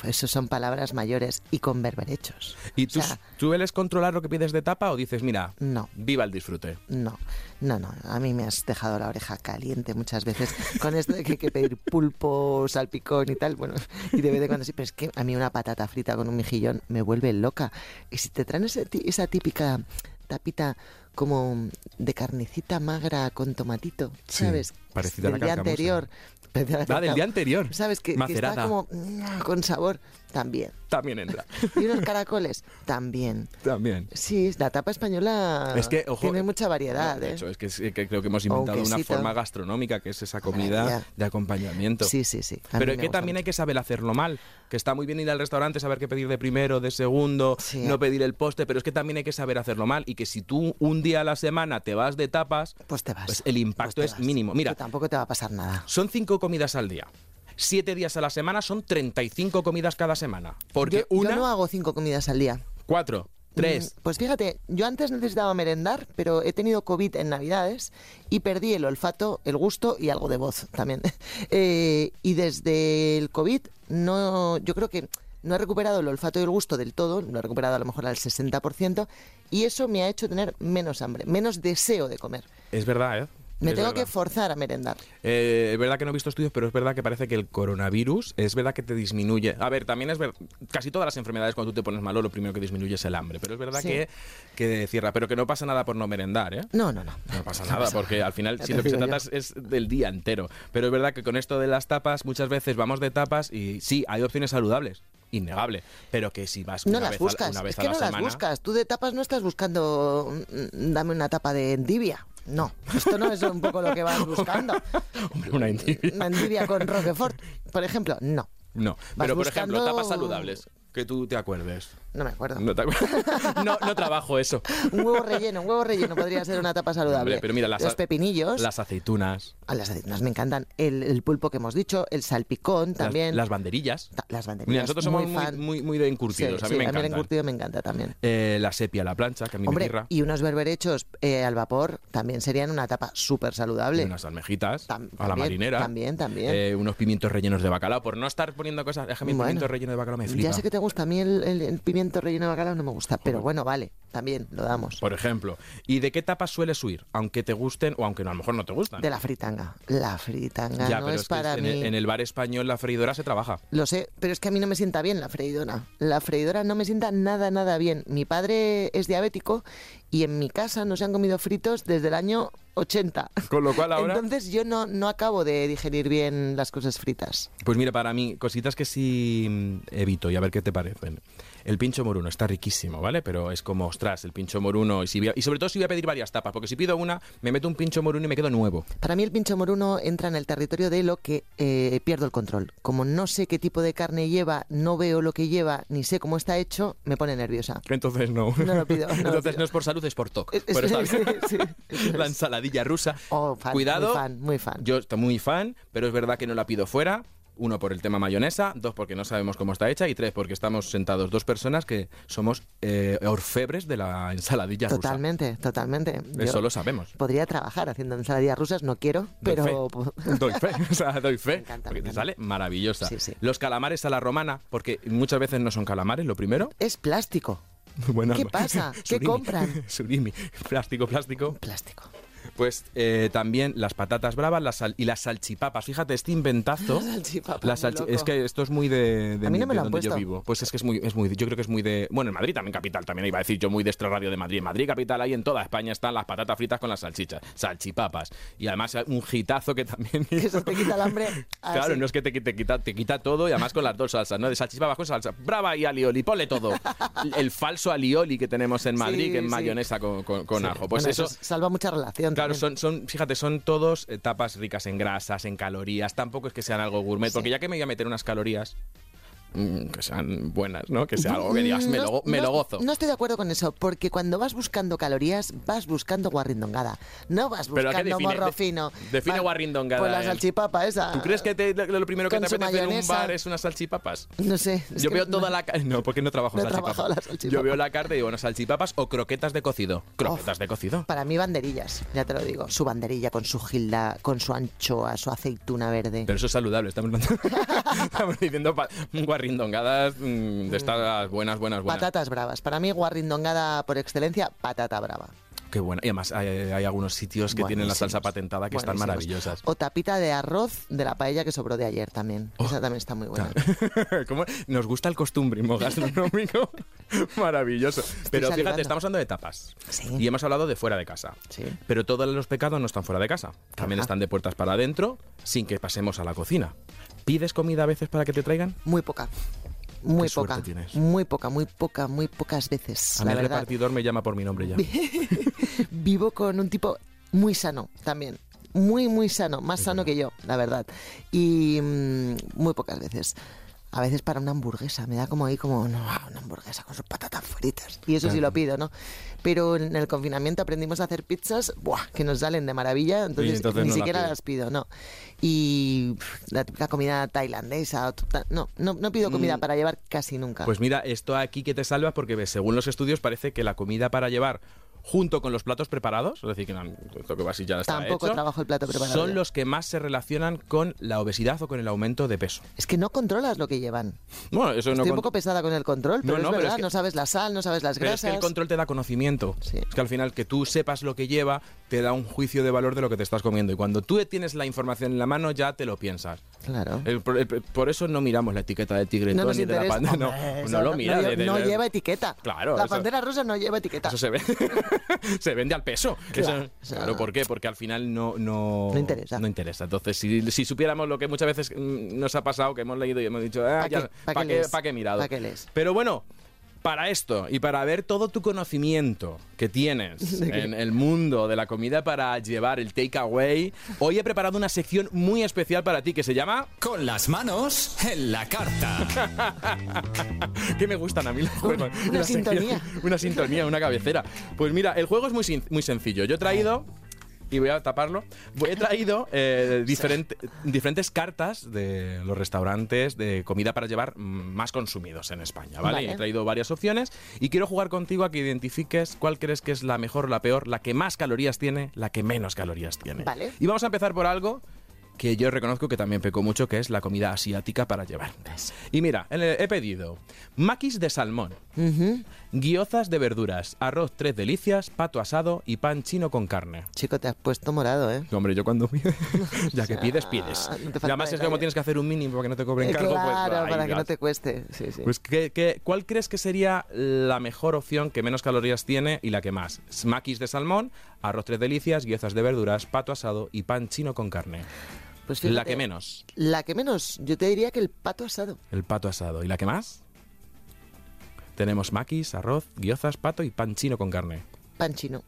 Uf, esos son palabras mayores y con berberechos. ¿Y O tú, sea, tú sueles controlar lo que pides de tapa o dices, mira, No. viva el disfrute? No, no, no. A mí me has dejado la oreja caliente muchas veces con esto de que hay que pedir pulpo, salpicón y tal. Bueno, y de vez en cuando sí, pero es que a mí una patata frita con un mejillón me vuelve loca. Y si te traen ese esa típica tapita como de carnecita magra con tomatito, Sí, ¿sabes? parecida a la anterior. Parecida a la Ah, del día anterior. ¿Sabes? Que, que está Macerada. como mm, con sabor también. También entra. Y unos caracoles también. También. Sí, la tapa española Es que, ojo, tiene mucha variedad. No, de ¿eh? hecho, es que, es que creo que hemos inventado una forma gastronómica que es esa comida Maravilla. de acompañamiento. Sí, sí, sí. A Pero es que también hay que saber hacerlo mal. Que está muy bien ir al restaurante, saber qué pedir de primero, de segundo, Sí. no pedir el postre, pero es que también hay que saber hacerlo mal. Y que si tú un día a la semana te vas de tapas, Pues te vas. pues el impacto Pues es vas. mínimo. Mira, Que tampoco te va a pasar nada. son cinco comidas al día. Siete días a la semana son 35 comidas cada semana. Porque yo, una, yo no hago cinco comidas al día. cuatro, tres. Mm, Pues fíjate, yo antes necesitaba merendar, pero he tenido COVID en Navidades y perdí el olfato, el gusto y algo de voz también. Eh, y desde el COVID, no, yo creo que no he recuperado el olfato y el gusto del todo, lo he recuperado a lo mejor al 60%, y eso me ha hecho tener menos hambre, menos deseo de comer. Es verdad, ¿eh? Me Es tengo verdad. que forzar a merendar. Eh, es verdad que no he visto estudios, pero es verdad que parece que el coronavirus es verdad que te disminuye. A ver, también es verdad, casi todas las enfermedades cuando tú te pones malo, lo primero que disminuye es el hambre. Pero es verdad Sí. que, que cierra, pero que no pasa nada por no merendar, ¿eh? No, no, no. No pasa nada, porque al final si lo que se trata es, del día entero. Pero es verdad que con esto de las tapas, muchas veces vamos de tapas y sí, hay opciones saludables, innegable. Pero que si vas No una las vez, a, buscas. una vez es a que la no las semana, buscas. Tú de tapas no estás buscando mm, dame una tapa de endivia. No, esto no es un poco lo que vas buscando. Hombre, una endivia. Una endivia con Roquefort, por ejemplo. No, No, Vas pero por ejemplo, tapas saludables, que tú te acuerdes. No me acuerdo. No, te acuerdas. no, no trabajo eso. Un huevo relleno, un huevo relleno podría ser una tapa saludable. Hombre, pero mira, las, Los pepinillos, las aceitunas, a las aceitunas me encantan. El, el pulpo que hemos dicho, el salpicón las- también. las, banderillas. Ta- las banderillas. Mira, nosotros somos muy, muy, muy, muy de encurtidos, Sí, a mí sí, me el encanta. encurtido me encanta también. la sepia a la plancha, que a mí me y unos berberechos eh, al vapor también serían una tapa súper saludable. Y unas almejitas Tam- a la marinera. también, también. Eh, unos pimientos rellenos de bacalao. Por no estar poniendo cosas. El Bueno, pimiento relleno de bacalao me flipa. Ya sé que te gusta, a mí el, el- el pimiento relleno de bacalao no me gusta, pero bueno, vale, también lo damos. Por ejemplo. ¿Y de qué tapas sueles huir? Aunque te gusten o aunque no, a lo mejor no te gustan. De la fritanga. La fritanga ya, no pero es, es, que para en, mí. el, en el bar español la freidora se trabaja. Lo sé, pero es que a mí no me sienta bien la freidora. La freidora no me sienta nada, nada bien. Mi padre es diabético y en mi casa no se han comido fritos desde el año 80. Con lo cual ahora. Entonces yo no, no acabo de digerir bien las cosas fritas. Pues mira, para mí, cositas que sí mm, evito y a ver qué te parecen. El pincho moruno está riquísimo, ¿vale? Pero es como, ostras, el pincho moruno. Y, si a- y sobre todo si voy a pedir varias tapas, porque si pido una, me meto un pincho moruno y me quedo nuevo. Para mí el pincho moruno entra en el territorio de lo que eh, pierdo el control. Como no sé qué tipo de carne lleva, no veo lo que lleva, ni sé cómo está hecho, me pone nerviosa. Entonces no. No lo pido, no lo Entonces pido. no es por salud, es por TOC. Es- Pero está sí, bien. sí, eso La ensaladilla rusa. Oh, fan, Cuidado. Muy fan, muy fan. Yo estoy muy fan, pero es verdad que no la pido fuera. Uno por el tema mayonesa, dos porque no sabemos cómo está hecha y tres porque estamos sentados dos personas que somos eh, orfebres de la ensaladilla rusa. Totalmente, totalmente. Eso Yo lo sabemos. Podría trabajar haciendo ensaladillas rusas, no quiero, Doy pero... fe. Doy fe, o sea, doy fe. Me encanta, porque me te sale maravillosa. Sí, sí. Los calamares a la romana, porque muchas veces no son calamares, lo primero. Es plástico. Buena- ¿Qué pasa? ¿Qué Surimi. compran? Surimi. Plástico, plástico. Plástico. Pues eh, también las patatas bravas las sal- y las salchipapas. Fíjate, este inventazo. La salchipapa, la muy salchi- loco. es que esto es muy de, de A mí no me de lo han donde yo puesto. vivo. Pues es que es muy, es muy, yo creo que es muy de, bueno, en Madrid también capital, también iba a decir yo muy de extra radio de Madrid. En Madrid capital ahí en toda España están las patatas fritas con las salchichas, salchipapas y además un gitazo que también. Que eso te quita el hambre. Ah, Claro, sí. no es que te, te quita, te quita todo y además con las dos salsas, ¿no? De salchipapas con salsa brava y alioli, ponle todo. El falso alioli que tenemos en Madrid, Sí, que es sí. mayonesa con, con- ajo. Pues Bueno, eso, salva mucha relación. Claro, son, son, fíjate, son todos etapas ricas en grasas, en calorías. Tampoco es que sean algo gourmet, Sí. porque ya que me voy a meter unas calorías, que sean buenas, ¿no? Que sea algo que digas, me, No- lo, go- me no- lo gozo. No estoy de acuerdo con eso, porque cuando vas buscando calorías, vas buscando guarrindongada. No vas Pero ¿a qué buscando morro fino. define guarrindongada, Pues la eh. salchipapa esa. ¿Tú crees que te- lo primero que te apetece en un mayonesa. bar es unas salchipapas? No sé. Yo veo no- toda la carne. No, porque no trabajo No he salchipapas. la salchipapa. Yo veo la carne y digo, bueno, salchipapas o croquetas de cocido. Croquetas de cocido. Para mí banderillas, ya te lo digo. Su banderilla con su gilda, con su anchoa, su aceituna verde. Pero eso es saludable, estamos, estamos diciendo pa- guarrindongadas mm, de estas buenas, buenas, buenas. Patatas bravas. Para mí, guarrindongada por excelencia, patata brava. Qué buena. Y además hay, hay algunos sitios que tienen la salsa patentada que están maravillosas. O tapita de arroz de la paella que sobró de ayer también. Oh. Esa también está muy buena. ¿Cómo? Nos gusta el costumbrismo gastronómico. Maravilloso. Pero fíjate, salivando. estamos hablando de tapas. Sí. Y hemos hablado de fuera de casa. Sí. Pero todos los pecados no están fuera de casa. También Ajá. están de puertas para adentro, sin que pasemos a la cocina. ¿Pides comida a veces para que te traigan? Muy poca. Muy Qué poca. tienes. Muy poca, muy poca, muy pocas veces. A mí la el verdad. repartidor me llama por mi nombre ya. Vivo con un tipo muy sano también. Muy, muy sano. Más sano que yo, la verdad. Y mm, muy pocas veces. A veces para una hamburguesa. Me da como ahí como, no, una hamburguesa con sus patatas fritas. Y eso sí lo pido, ¿no? Pero en el confinamiento aprendimos a hacer pizzas, ¡buah! que nos salen de maravilla. Entonces, entonces ni no siquiera las pido, no. Y la típica comida tailandesa. No, no, no pido comida para llevar casi nunca. Mm. Pues mira, esto aquí que te salva porque según los estudios parece que la comida para llevar junto con los platos preparados, es decir, que no, esto que vas y ya está Tampoco hecho, trabajo el plato preparado son los que más se relacionan con la obesidad o con el aumento de peso. es que no controlas lo que llevan. Bueno, eso no Estoy un poco pesada con el control, pero No, es pero verdad, es que- no sabes la sal, no sabes las Pero es grasas. que el control te da conocimiento. Sí. Es que al final que tú sepas lo que lleva te da un juicio de valor de lo que te estás comiendo. Y cuando tú tienes la información en la mano ya te lo piensas. Claro. El- el- por eso no miramos la etiqueta del tigre No nos ni de la panda. No, no lo mira. No, de- de- no lleva etiqueta. Claro, La bandera rusa no lleva etiqueta. Eso se ve. se vende al peso. Claro, Eso- o sea- claro, ¿por qué? Porque al final no, no, No interesa. No interesa. Entonces, si, si supiéramos lo que muchas veces mm, nos ha pasado, que hemos leído y hemos dicho, ah, ¿Pa ya, qué? ¿Pa ¿pa pa' he mirado? ¿Pa qué lees? Pero bueno. Para esto y para ver todo tu conocimiento que tienes en el mundo de la comida para llevar el takeaway, hoy he preparado una sección muy especial para ti que se llama Con las manos en la carta. que me gustan a mí los juegos. una sección- sintonía. una sintonía, una cabecera. Pues mira, el juego es muy, muy sencillo. Yo he traído, y voy a taparlo, he traído eh, diferente- diferentes cartas de los restaurantes de comida para llevar mm, más consumidos en España, ¿vale? Vale. He traído varias opciones y quiero jugar contigo a que identifiques cuál crees que es la mejor, la peor, la que más calorías tiene, la que menos calorías tiene. Vale. Y vamos a empezar por algo que yo reconozco que también peco mucho, que es la comida asiática para llevar. Y mira, he he pedido maquis de salmón, Ujú. guiozas de verduras, arroz tres delicias, pato asado y pan chino con carne. Chico, te has puesto morado, ¿eh? Hombre, yo cuando ya que pides, pides. no además es como tienes que hacer un mínimo para que no te cobren Eh, cargo. pues, claro, para que no te cueste. Sí, sí. Pues, ¿qué- qué- cuál crees que sería la mejor opción que menos calorías tiene y la que más? Maquis de salmón, arroz tres delicias, guiozas de verduras, pato asado y pan chino con carne. Pues la que menos. La que menos, yo te diría que el pato asado. El pato asado. ¿Y la que más? Tenemos maquis, arroz, guiozas, pato y pan chino con carne. Pan chino.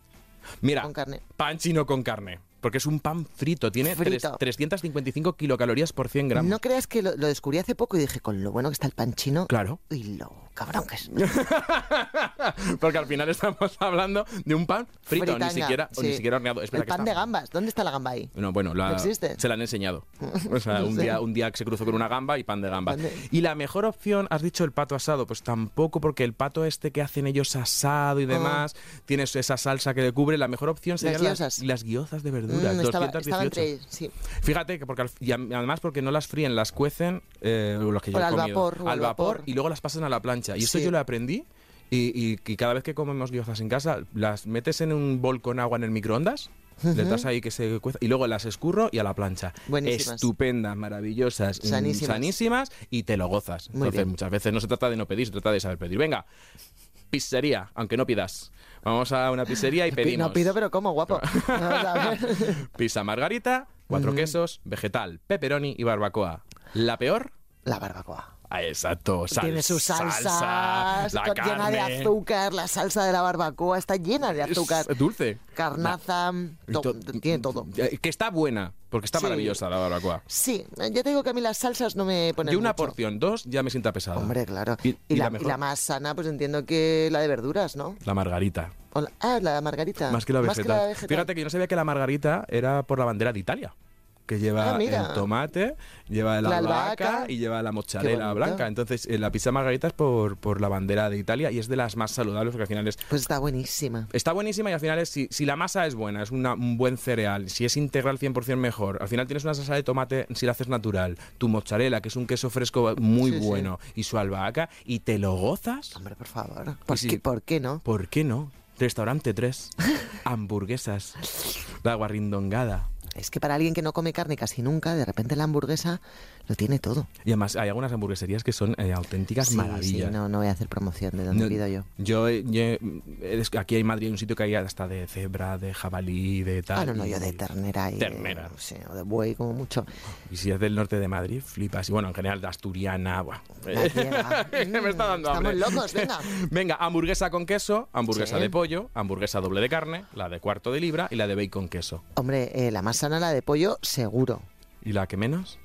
Mira, Con carne. pan chino con carne. Porque es un pan frito, tiene tres- Frito. 355 kilocalorías por 100 gramos. No creas que lo, lo descubrí hace poco y dije, con lo bueno que está el pan chino. Claro. Y lo cabrón que es. Porque al final estamos hablando de un pan frito, ni siquiera, o ni sí. siquiera horneado. Es verdad el que pan está- de gambas. ¿Dónde está la gamba ahí? No, bueno, la- ¿No existe? se la han enseñado. O sea, No un, sé. día, un día que se cruzó con una gamba y pan de gamba. Pan de- Y la mejor opción, has dicho el pato asado, pues tampoco, porque el pato este que hacen ellos asado y demás, tiene esa salsa que le cubre. La mejor opción serían las, guiosas. las guiozas de Mm, estaba, 218. estaba entre. Sí. Fíjate que porque y además porque no las fríen, las cuecen eh, los que yo O he al comido, vapor, o al al vapor vapor. y luego las pasan a la plancha. Y esto Sí. yo lo aprendí y, y- y cada vez que comemos guiozas en casa las metes en un bol con agua en el microondas. Le das ahí que se cueza y luego las escurro y a la plancha. Buenísimas. Estupendas, maravillosas, mm, Sanísimas. sanísimas y te lo gozas. Muy Entonces, bien. muchas veces no se trata de no pedir, se trata de saber pedir. Venga, pizzería, aunque no pidas. Vamos a una pizzería y pedimos. No pido, pero como, guapo. Pizza margarita, cuatro quesos, vegetal, pepperoni y barbacoa. ¿La peor? La barbacoa. Ah, exacto. Sal- Tiene salsas salsa, la con- llena de azúcar. La salsa de la barbacoa está llena de azúcar. Es dulce. Carnaza. Y to- to- tiene todo. Eh, Que está buena, porque está Sí. maravillosa la barbacoa. Sí, ya te digo que a mí las salsas no me ponen De una mucho. porción, dos, ya me sienta pesado. Hombre, claro. Y- Y, y la la, y la más sana, pues entiendo que la de verduras, ¿no? La margarita. La- ah, la margarita. Más que la vegetal. vegetal. Fíjate que yo no sabía que la margarita era por la bandera de Italia. Que lleva Ah, el tomate, lleva la, La albahaca, albahaca. y lleva la mozzarella blanca. Entonces, eh, la pizza margarita es por, por la bandera de Italia y es de las más saludables porque al final es Pues está buenísima. Está buenísima y al final es, si, si la masa es buena, es una- un buen cereal, si es integral 100% mejor, al final tienes una salsa de tomate si la haces natural, tu mozzarella, que es un queso fresco muy Sí, sí. bueno, y su albahaca, y te lo gozas, Hombre, por favor. ¿Por, qué, ¿Por qué no? ¿por qué no? Restaurante 3, hamburguesas, la guarrindongada. Es que para alguien que no come carne casi nunca, de repente la hamburguesa lo tiene todo. Y además hay algunas hamburgueserías que son eh, auténticas Sí, maravillas. sí, no, no voy a hacer promoción de donde No, pido yo. Yo, eh, yo- aquí en Madrid hay un sitio que hay hasta de cebra, de jabalí, de tal. Ah, no, no, y- yo de ternera y Ternera. De, sí, o de buey como mucho. Y si es del norte de Madrid, flipas. Y bueno, en general de asturiana, buah. Gallega. Me está dando Estamos hambre. locos, venga. Venga, hamburguesa con queso, hamburguesa Sí. de pollo, hamburguesa doble de carne, la de cuarto de libra y la de bacon queso. Hombre, eh, la más sana, la de pollo, seguro. ¿Y la que menos?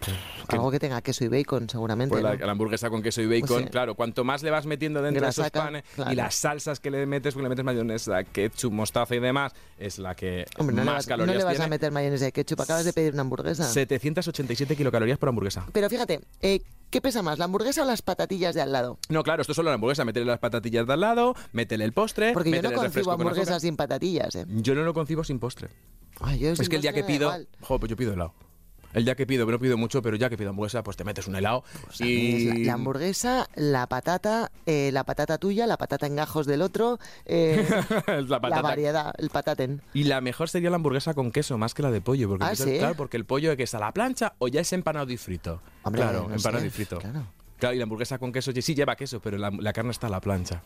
¿Qué? Algo que tenga queso y bacon, seguramente. Pues la, ¿no? la hamburguesa con queso y bacon, Sí. claro, cuanto más le vas metiendo dentro de esos Grasaca, panes claro. y las salsas que le metes, porque le metes mayonesa, ketchup, mostaza y demás, es la que Hombre, no, le más no calorías le vas tiene. a meter mayonesa de ketchup. Acabas de pedir una hamburguesa. 787 kilocalorías por hamburguesa. Pero fíjate, eh, ¿qué pesa más, la hamburguesa o las patatillas de al lado? No, claro, esto es solo la hamburguesa. Métele las patatillas de al lado, métele el postre. Porque yo no concibo con hamburguesas sin patatillas, ¿eh? Yo no lo concibo sin postre. Ay, yo Es sin que el día que pido. Jo, pues yo pido helado. El día que pido, pero no pido mucho, pero ya que pido hamburguesa, pues te metes un helado. Pues la, y. la hamburguesa, la patata, eh, la patata tuya, la patata en gajos del otro, eh, la variedad, el pataten. Y la mejor sería la hamburguesa con queso, más que la de pollo. Porque Ah. Claro, porque el pollo que es a la plancha o ya es empanado y frito. Hombre, claro, no empanado sé, y frito. claro. Claro, y la hamburguesa con queso sí lleva queso, pero la, la carne está a la plancha.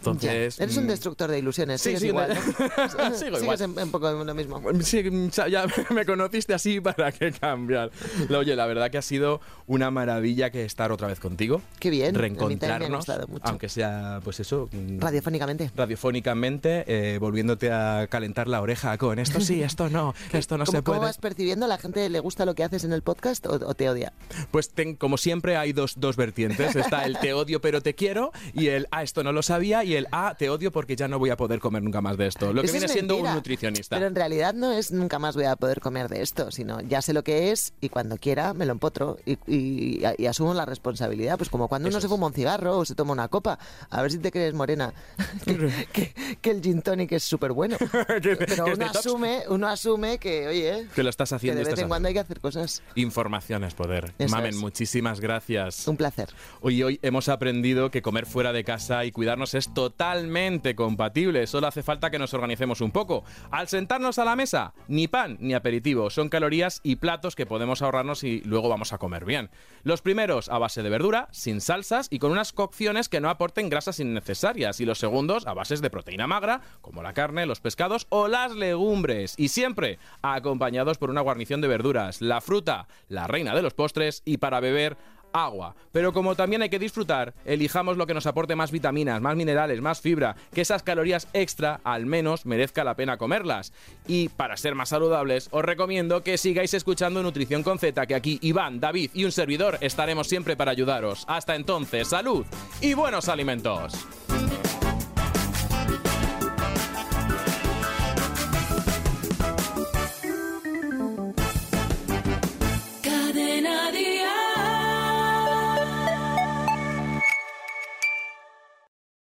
Entonces. Ya. Eres un mm, destructor de ilusiones, Sí, sigues sí, igual, ¿no? Sigo Sigues igual. en, en poco lo mismo. Sí, ya- me conociste así, ¿para qué cambiar? Oye, la verdad que ha sido una maravilla que estar otra vez contigo. Qué bien, a mí me ha Reencontrarnos, mucho. aunque sea, pues eso... mm, Radiofónicamente. Radiofónicamente, eh, volviéndote a calentar la oreja con esto sí, esto no, esto no ¿Cómo, se cómo puede. vas percibiendo? ¿La gente le gusta lo que haces en el podcast o, o te odia? Pues ten- como siempre hay dos, dos vertientes. Está el te odio pero te quiero y el ah, esto no lo sabía y el ah, te odio porque ya no voy a poder comer nunca más de esto. Lo que Eso viene siendo un nutricionista. Pero en realidad no es nunca más voy a poder comer de esto, sino ya sé lo que es y cuando quiera me lo empotro y, y- y asumo la responsabilidad. Pues como cuando uno se fuma un cigarro o se toma una copa, a ver si te crees morena, que, que- que el gin tonic es súper bueno. Que- Pero que uno asume, uno asume que, oye, Que lo estás que haciendo. de y vez en cuando hay que hacer cosas. Información es poder. Eso Mamen, es. muchísimas gracias. Un placer. Hoy, hoy hemos aprendido que comer fuera de casa y cuidarnos es totalmente compatible. Solo hace falta que nos organicemos un poco. Al sentarnos a la mesa, ni pan ni aperitivo. Son calorías y platos que podemos ahorrarnos y luego vamos a comer bien. Los primeros a base de verdura, sin salsas y con unas cocciones que no aporten grasas innecesarias. Y los segundos a bases de proteína magra, como la carne, los pescados o las legumbres. Y siempre acompañados por una guarnición de verduras. La fruta, la reina de los postres y para beber agua. Pero como también hay que disfrutar, elijamos lo que nos aporte más vitaminas, más minerales, más fibra, que esas calorías extra al menos merezca la pena comerlas. Y para ser más saludables, os recomiendo que sigáis escuchando Nutrición con Z, que aquí Iván, David y un servidor estaremos siempre para ayudaros. Hasta entonces, salud y buenos alimentos.